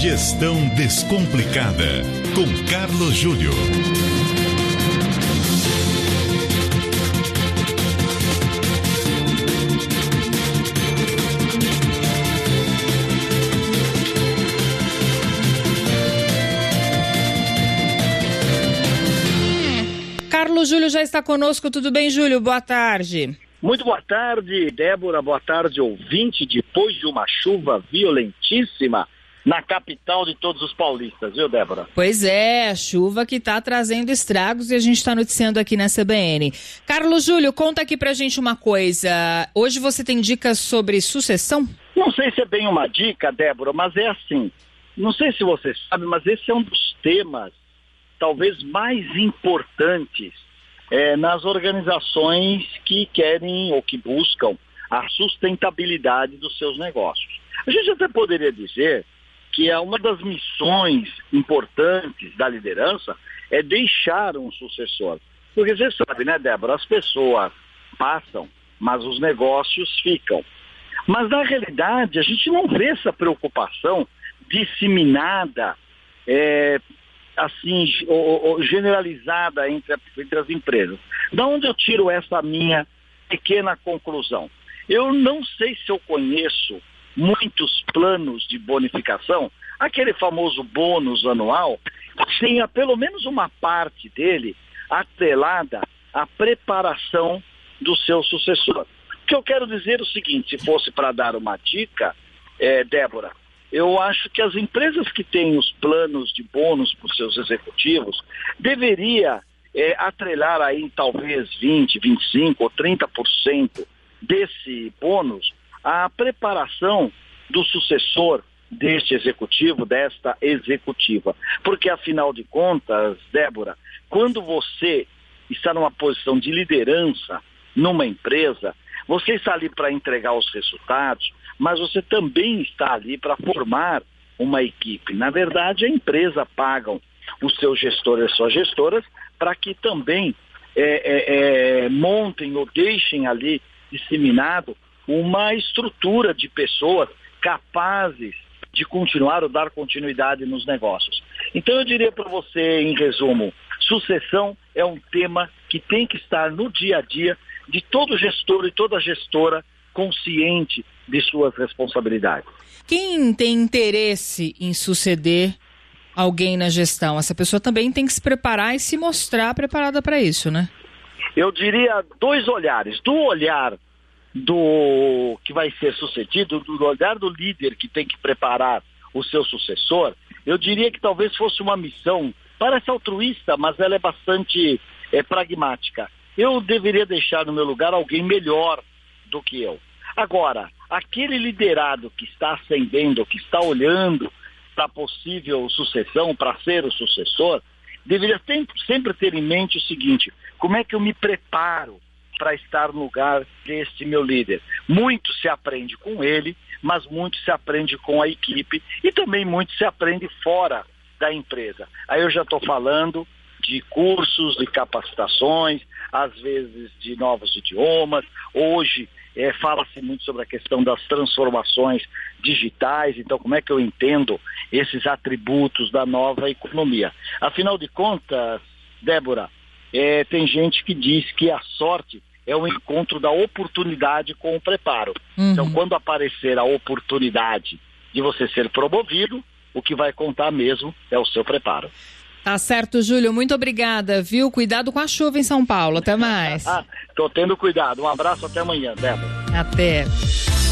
Gestão Descomplicada, com Carlos Júlio. Carlos Júlio já está conosco. Tudo bem, Júlio? Boa tarde. Muito boa tarde, Débora. Boa tarde, ouvinte. Depois de uma chuva violentíssima na capital de todos os paulistas, viu, Débora? Pois é, a chuva que está trazendo estragos e a gente está noticiando aqui na CBN. Carlos Júlio, conta aqui pra gente uma coisa. Hoje você tem dicas sobre sucessão? Não sei se é bem uma dica, Débora, mas é assim. Não sei se você sabe, mas esse é um dos temas talvez mais importantes é, nas organizações que querem ou que buscam a sustentabilidade dos seus negócios. A gente até poderia dizer que é uma das missões importantes da liderança é deixar um sucessor. Porque você sabe, né, Débora, as pessoas passam, mas os negócios ficam. Mas na realidade a gente não vê essa preocupação disseminada é, assim generalizada entre, entre as empresas. Da onde eu tiro essa minha pequena conclusão? Eu não sei se eu conheço muitos planos de bonificação, aquele famoso bônus anual, tenha pelo menos uma parte dele atrelada à preparação do seu sucessor. O que eu quero dizer é o seguinte, se fosse para dar uma dica, é, Débora, eu acho que as empresas que têm os planos de bônus para os seus executivos deveria é, atrelar aí talvez 20, 25 ou 30% desse bônus à preparação do sucessor deste executivo, desta executiva. Porque afinal de contas, Débora, quando você está numa posição de liderança numa empresa, você está ali para entregar os resultados, mas você também está ali para formar uma equipe. Na verdade, a empresa paga os seus gestores e suas gestoras para que também é, é, é, montem ou deixem ali disseminado uma estrutura de pessoas capazes de continuar ou dar continuidade nos negócios. Então eu diria para você, em resumo, sucessão é um tema que tem que estar no dia a dia de todo gestor e toda gestora consciente de suas responsabilidades. Quem tem interesse em suceder alguém na gestão, essa pessoa também tem que se preparar e se mostrar preparada para isso, né? Eu diria dois olhares. Do olhar do que vai ser sucedido, do olhar do líder que tem que preparar o seu sucessor, eu diria que talvez fosse uma missão, parece altruísta, mas ela é bastante é, pragmática. Eu deveria deixar no meu lugar alguém melhor do que eu. Agora, aquele liderado que está ascendendo, que está olhando para possível sucessão, para ser o sucessor, deveria sempre ter em mente o seguinte: como é que eu me preparo para estar no lugar deste meu líder? Muito se aprende com ele, mas muito se aprende com a equipe e também muito se aprende fora da empresa. Aí eu já estou falando de cursos, de capacitações, às vezes de novos idiomas. Hoje é, fala-se muito sobre a questão das transformações digitais, então como é que eu entendo esses atributos da nova economia? Afinal de contas, Débora, é, tem gente que diz que a sorte é o encontro da oportunidade com o preparo. Uhum. Então, quando aparecer a oportunidade de você ser promovido, o que vai contar mesmo é o seu preparo. Tá certo, Júlio. Muito obrigada, viu? Cuidado com a chuva em São Paulo. Até mais. Tô tendo cuidado. Um abraço até amanhã, Débora. Até.